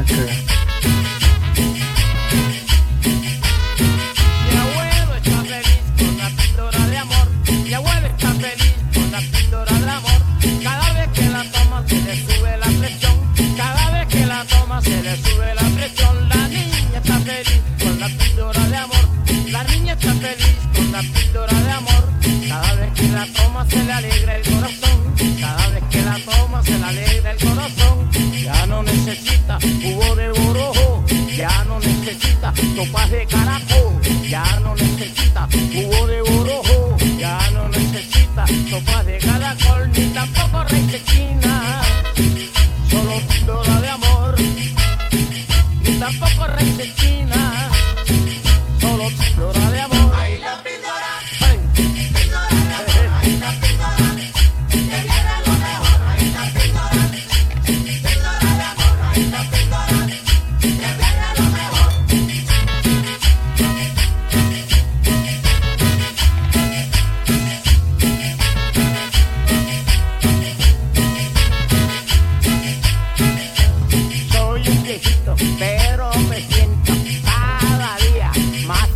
Mi abuelo está feliz con la píldora de amor. Mi abuelo está feliz con la píldora de amor. Cada vez que la toma se le sube la presión. Cada vez que la toma se le sube la presión. La niña está feliz con la píldora de amor. La niña está feliz con la píldora de amor. Cada vez que la toma se le alegra el corazón. Cada vez. ya no necesita jugo de orojo, ya no necesita sopa de caracol, ni tampoco necesita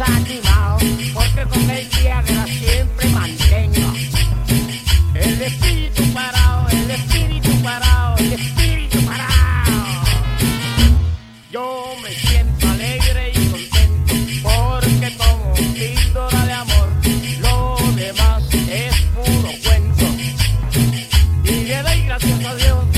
animado, porque con el Viagra siempre mantengo el espíritu parado, el espíritu parado, el espíritu parado. Yo me siento alegre y contento porque como píldora de amor, lo demás es puro cuento. Y le doy gracias a Dios.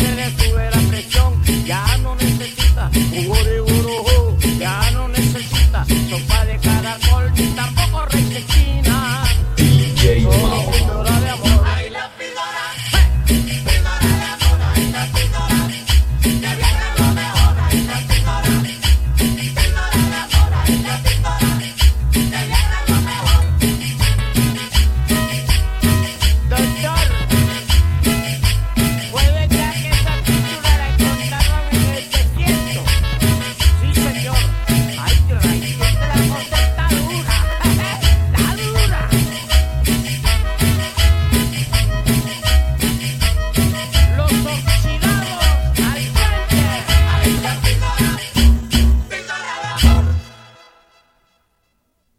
se le la presión, ya no necesita un oro ya no necesita sopa de caracol, tampoco requesín.